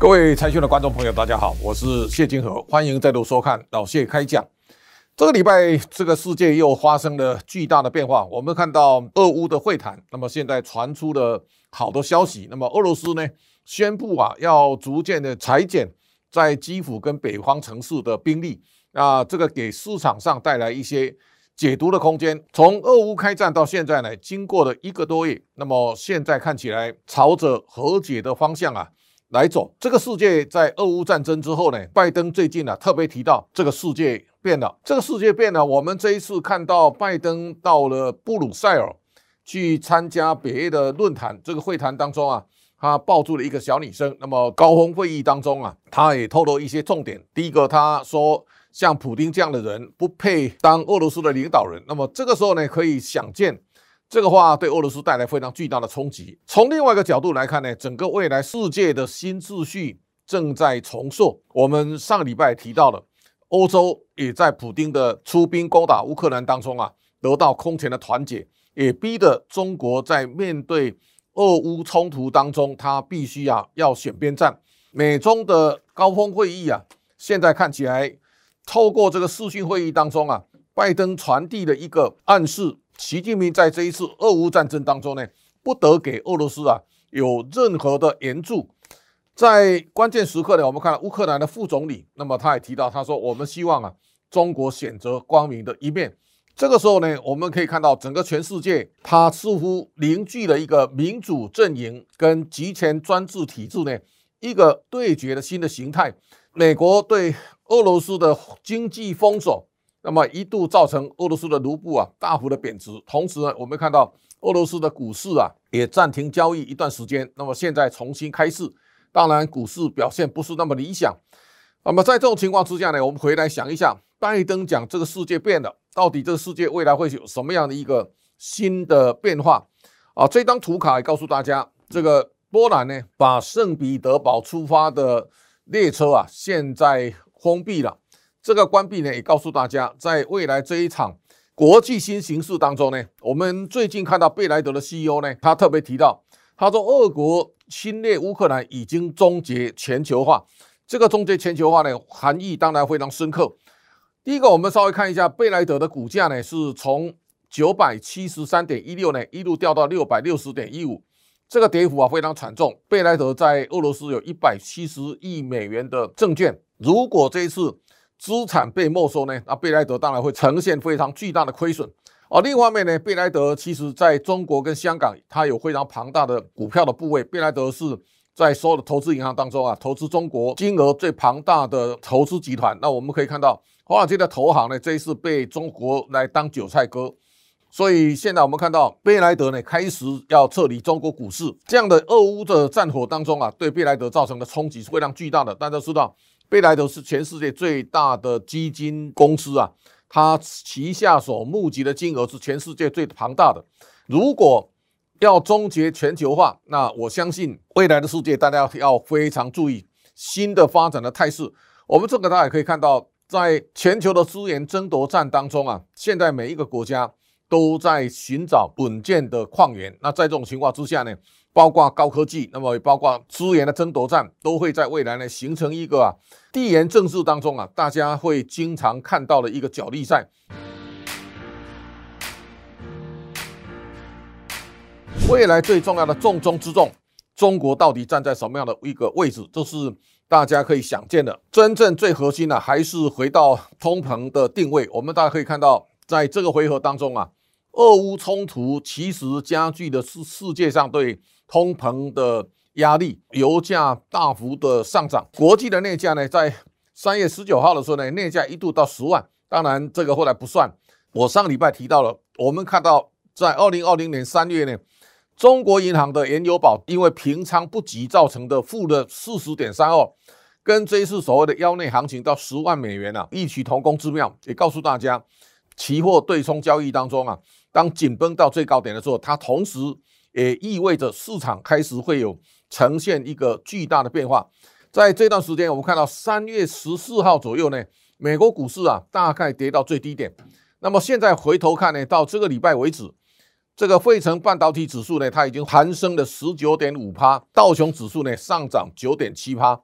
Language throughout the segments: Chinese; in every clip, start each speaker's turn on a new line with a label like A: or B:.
A: 各位财讯的观众朋友，大家好，我是谢金河，欢迎再度收看老谢开讲。这个礼拜，这个世界又发生了巨大的变化。我们看到俄乌的会谈，那么现在传出了好多消息。那么俄罗斯呢，宣布啊，要逐渐的裁减在基辅跟北方城市的兵力。那这个给市场上带来一些解读的空间。从俄乌开战到现在呢，经过了一个多月，那么现在看起来朝着和解的方向啊。来走，这个世界在俄乌战争之后呢，拜登最近呢特别提到这个世界变了，这个世界变了。我们这一次看到拜登到了布鲁塞尔去参加北约的论坛，这个会谈当中啊，他抱住了一个小女生。那么高峰会议当中啊，他也透露一些重点。第一个，他说像普京这样的人不配当俄罗斯的领导人。那么这个时候呢，可以想见。这个话对俄罗斯带来非常巨大的冲击。从另外一个角度来看呢，整个未来世界的新秩序正在重塑。我们上个礼拜提到了，欧洲也在普京的出兵攻打乌克兰当中啊，得到空前的团结，也逼得中国在面对俄乌冲突当中，他必须啊要选边站。美中的高峰会议啊，现在看起来透过这个视讯会议当中啊，拜登传递的一个暗示。习近平在这一次俄乌战争当中呢，不得给俄罗斯啊有任何的援助。在关键时刻呢，我们看到乌克兰的副总理，那么他也提到，他说我们希望啊中国选择光明的一面。这个时候呢，我们可以看到整个全世界，它似乎凝聚了一个民主阵营跟集权专制体制呢一个对决的新的形态。美国对俄罗斯的经济封锁。那么一度造成俄罗斯的卢布啊大幅的贬值，同时呢，我们看到俄罗斯的股市啊也暂停交易一段时间，那么现在重新开市，当然股市表现不是那么理想。那么在这种情况之下呢，我们回来想一下，拜登讲这个世界变了，到底这个世界未来会有什么样的一个新的变化啊？这张图卡也告诉大家，这个波兰呢把圣彼得堡出发的列车啊现在封闭了。这个关闭呢，也告诉大家，在未来这一场国际新形势当中呢，我们最近看到贝莱德的 CEO 呢，他特别提到，他说，俄国侵略乌克兰已经终结全球化。这个终结全球化呢，含义当然非常深刻。第一个，我们稍微看一下贝莱德的股价呢，是从九百七十三点一六呢，一路掉到六百六十点一五，这个跌幅啊非常惨重。贝莱德在俄罗斯有一百七十亿美元的证券，如果这一次资产被没收呢，那贝莱德当然会呈现非常巨大的亏损。而另一方面呢，贝莱德其实在中国跟香港，它有非常庞大的股票的部位。贝莱德是在所有的投资银行当中啊，投资中国金额最庞大的投资集团。那我们可以看到，华尔街的投行呢，这一次被中国来当韭菜割。所以现在我们看到，贝莱德呢开始要撤离中国股市。这样的俄乌的战火当中啊，对贝莱德造成的冲击是非常巨大的。大家知道。贝莱德是全世界最大的基金公司啊，它旗下所募集的金额是全世界最庞大的。如果要终结全球化，那我相信未来的世界大家要非常注意新的发展的态势。我们这个大家也可以看到，在全球的资源争夺战当中啊，现在每一个国家都在寻找稳健的矿源。那在这种情况之下呢？包括高科技，那么也包括资源的争夺战，都会在未来呢形成一个啊地缘政治当中啊，大家会经常看到的一个角力赛。未来最重要的重中之重，中国到底站在什么样的一个位置，这是大家可以想见的。真正最核心的还是回到通膨的定位。我们大家可以看到，在这个回合当中啊，俄乌冲突其实加剧的是世界上对通膨的压力，油价大幅的上涨，国际的镍价呢，在三月十九号的时候呢，镍价一度到十万。当然，这个后来不算。我上礼拜提到了，我们看到在二零二零年三月呢，中国银行的原油宝因为平仓不及造成的负的四十点三二，跟这一次所谓的腰内行情到十万美元啊，异曲同工之妙。也告诉大家，期货对冲交易当中啊，当紧绷到最高点的时候，它同时。也意味着市场开始会有呈现一个巨大的变化。在这段时间，我们看到三月十四号左右呢，美国股市啊大概跌到最低点。那么现在回头看呢，到这个礼拜为止，这个费城半导体指数呢，它已经攀升了十九点五趴，道琼指数呢上涨九点七趴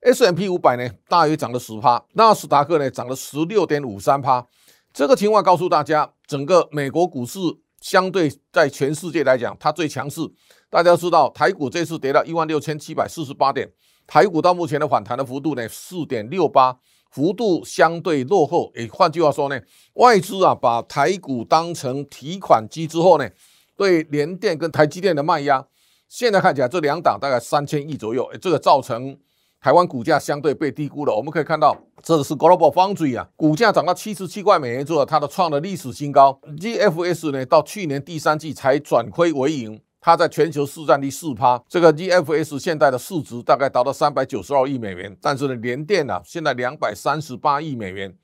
A: ，S M P 五百呢大约涨了十趴，纳斯达克呢涨了十六点五三趴。这个情况告诉大家，整个美国股市相对在全世界来讲，它最强势。大家知道，台股这次跌到一万六千七百四十八点，台股到目前的反弹的幅度呢四点六八。幅度相对落后，诶，换句话说呢，外资啊把台股当成提款机之后呢，对联电跟台积电的卖压，现在看起来这两档大概三千亿左右，诶，这个造成台湾股价相对被低估了。我们可以看到，这是 Global Foundry 啊，股价涨到七十七块美元之后，它的创了历史新高。GFS 呢，到去年第三季才转亏为盈。它在全球市占率四趴，这个 GFS 现在的市值大概达到三百九十二亿美元，但是呢，联电呢现在两百三十八亿美元，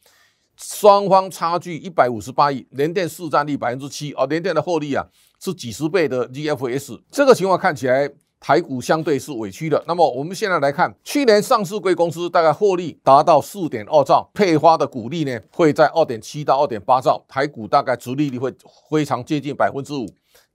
A: 双方差距一百五十八亿，联电市占率百分之七，而联电的获利啊是几十倍的 GFS，这个情况看起来台股相对是委屈的。那么我们现在来看，去年上市贵公司大概获利达到四点二兆，配发的股利呢会在二点七到二点八兆，台股大概殖利率会非常接近百分之五。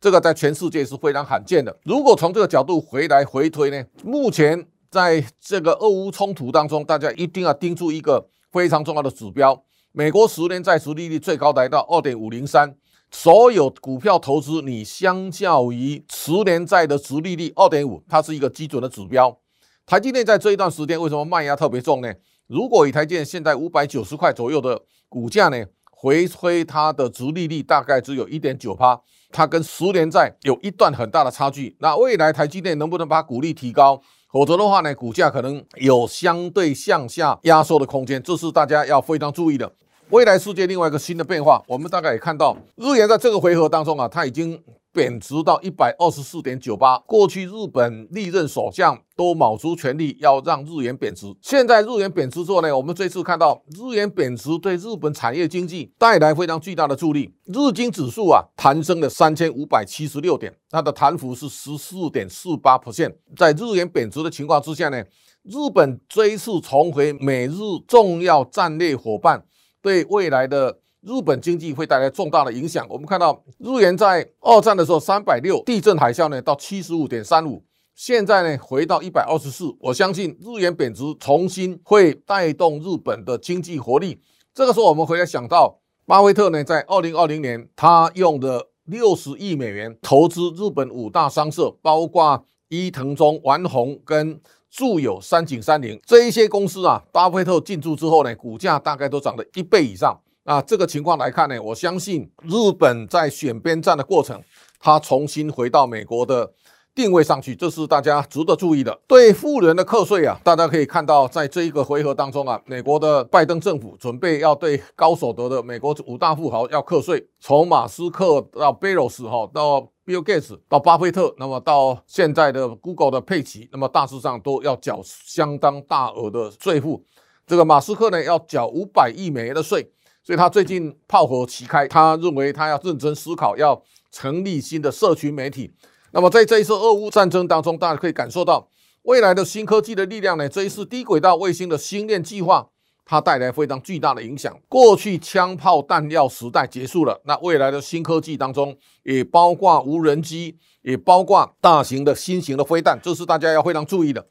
A: 这个在全世界是非常罕见的。如果从这个角度回来回推呢，目前在这个俄乌冲突当中，大家一定要盯住一个非常重要的指标：美国十年债殖利率最高来到二点五零三。所有股票投资，你相较于十年债的殖利率二点五，它是一个基准的指标。台积电在这一段时间为什么卖压特别重呢？如果以台积电现在五百九十块左右的股价呢，回推它的殖利率大概只有一点九趴。它跟十年债有一段很大的差距。那未来台积电能不能把股利提高？否则的话呢，股价可能有相对向下压缩的空间，这是大家要非常注意的。未来世界另外一个新的变化，我们大概也看到，日元在这个回合当中啊，它已经。贬值到一百二十四点九八。过去日本历任首相都卯足全力要让日元贬值。现在日元贬值之后呢，我们这次看到日元贬值对日本产业经济带来非常巨大的助力。日经指数啊，弹升了三千五百七十六点，它的弹幅是十四点四八 percent。在日元贬值的情况之下呢，日本这一次重回美日重要战略伙伴，对未来的。日本经济会带来重大的影响。我们看到日元在二战的时候三百六，地震海啸呢到七十五点三五，现在呢回到一百二十四。我相信日元贬值重新会带动日本的经济活力。这个时候我们回来想到，巴菲特呢在二零二零年他用的六十亿美元投资日本五大商社，包括伊藤忠、丸红跟住友、三井、三菱这一些公司啊，巴菲特进驻之后呢，股价大概都涨了一倍以上。那，这个情况来看呢，我相信日本在选边站的过程，他重新回到美国的定位上去，这是大家值得注意的。对富人的课税啊，大家可以看到，在这一个回合当中啊，美国的拜登政府准备要对高所得的美国五大富豪要课税，从马斯克到贝罗斯哈，到 Bill Gates，到巴菲特，那么到现在的 Google 的佩奇，那么大致上都要缴相当大额的税负。这个马斯克呢，要缴五百亿美元的税。所以他最近炮火齐开，他认为他要认真思考，要成立新的社群媒体。那么在这一次俄乌战争当中，大家可以感受到未来的新科技的力量呢。这一次低轨道卫星的星链计划，它带来非常巨大的影响。过去枪炮弹药时代结束了，那未来的新科技当中，也包括无人机，也包括大型的新型的飞弹，这是大家要非常注意的。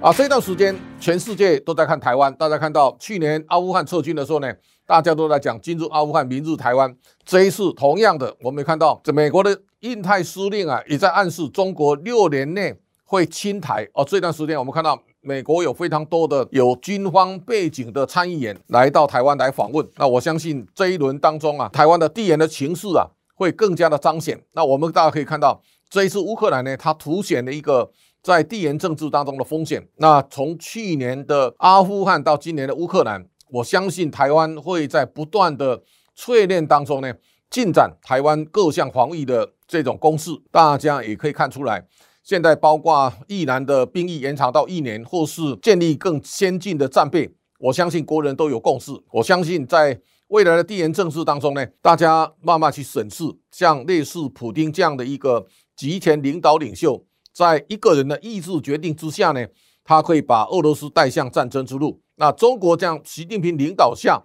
A: 啊，这段时间全世界都在看台湾。大家看到去年阿富汗撤军的时候呢，大家都在讲今日阿富汗，明日台湾。这一次同样的，我们也看到这美国的印太司令啊，也在暗示中国六年内会侵台。哦，这段时间我们看到美国有非常多的有军方背景的参议员来到台湾来访问。那我相信这一轮当中啊，台湾的地缘的情势啊，会更加的彰显。那我们大家可以看到，这一次乌克兰呢，它凸显了一个。在地缘政治当中的风险，那从去年的阿富汗到今年的乌克兰，我相信台湾会在不断的淬炼当中呢，进展台湾各项防御的这种攻势。大家也可以看出来，现在包括意南的兵役延长到一年，或是建立更先进的战备，我相信国人都有共识。我相信在未来的地缘政治当中呢，大家慢慢去审视，像类似普京这样的一个集权领导领袖。在一个人的意志决定之下呢，他可以把俄罗斯带向战争之路。那中国这样习近平领导下，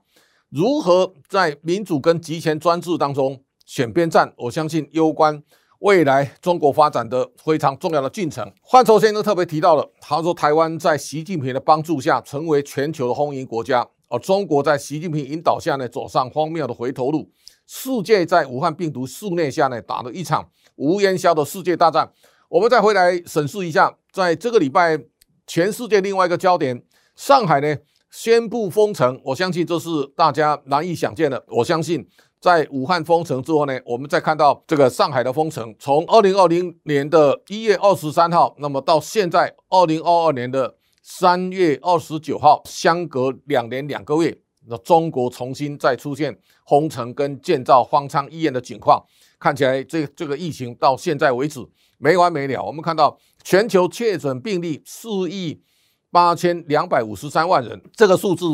A: 如何在民主跟集权专制当中选边站？我相信攸关未来中国发展的非常重要的进程。范畴先生特别提到了，他说台湾在习近平的帮助下，成为全球的风云国家。而中国在习近平引导下呢，走上荒谬的回头路。世界在武汉病毒肆虐下呢，打了一场无烟硝的世界大战。我们再回来审视一下，在这个礼拜，全世界另外一个焦点，上海呢宣布封城，我相信这是大家难以想见的。我相信在武汉封城之后呢，我们再看到这个上海的封城，从二零二零年的一月二十三号，那么到现在二零二二年的三月二十九号，相隔两年两个月，那中国重新再出现封城跟建造方舱医院的情况，看起来这这个疫情到现在为止。没完没了。我们看到全球确诊病例四亿八千两百五十三万人，这个数字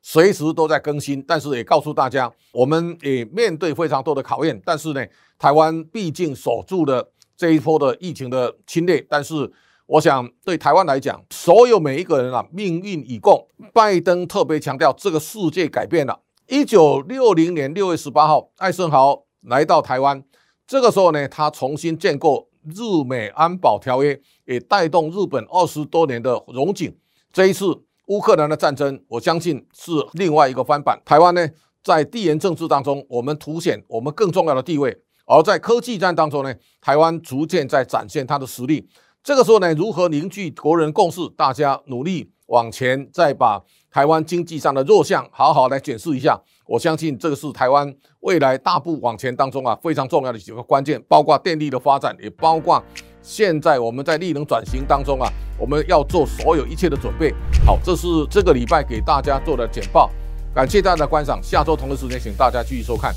A: 随时都在更新。但是也告诉大家，我们也面对非常多的考验。但是呢，台湾毕竟守住了这一波的疫情的侵略。但是我想对台湾来讲，所有每一个人啊，命运已共。拜登特别强调，这个世界改变了。一九六零年六月十八号，艾森豪来到台湾，这个时候呢，他重新建构。日美安保条约也带动日本二十多年的荣景。这一次乌克兰的战争，我相信是另外一个翻版。台湾呢，在地缘政治当中，我们凸显我们更重要的地位；而在科技战当中呢，台湾逐渐在展现它的实力。这个时候呢，如何凝聚国人共识，大家努力往前，再把台湾经济上的弱项好好来检视一下。我相信这个是台湾未来大步往前当中啊非常重要的几个关键，包括电力的发展，也包括现在我们在力能转型当中啊，我们要做所有一切的准备。好，这是这个礼拜给大家做的简报，感谢大家的观赏，下周同一时间请大家继续收看。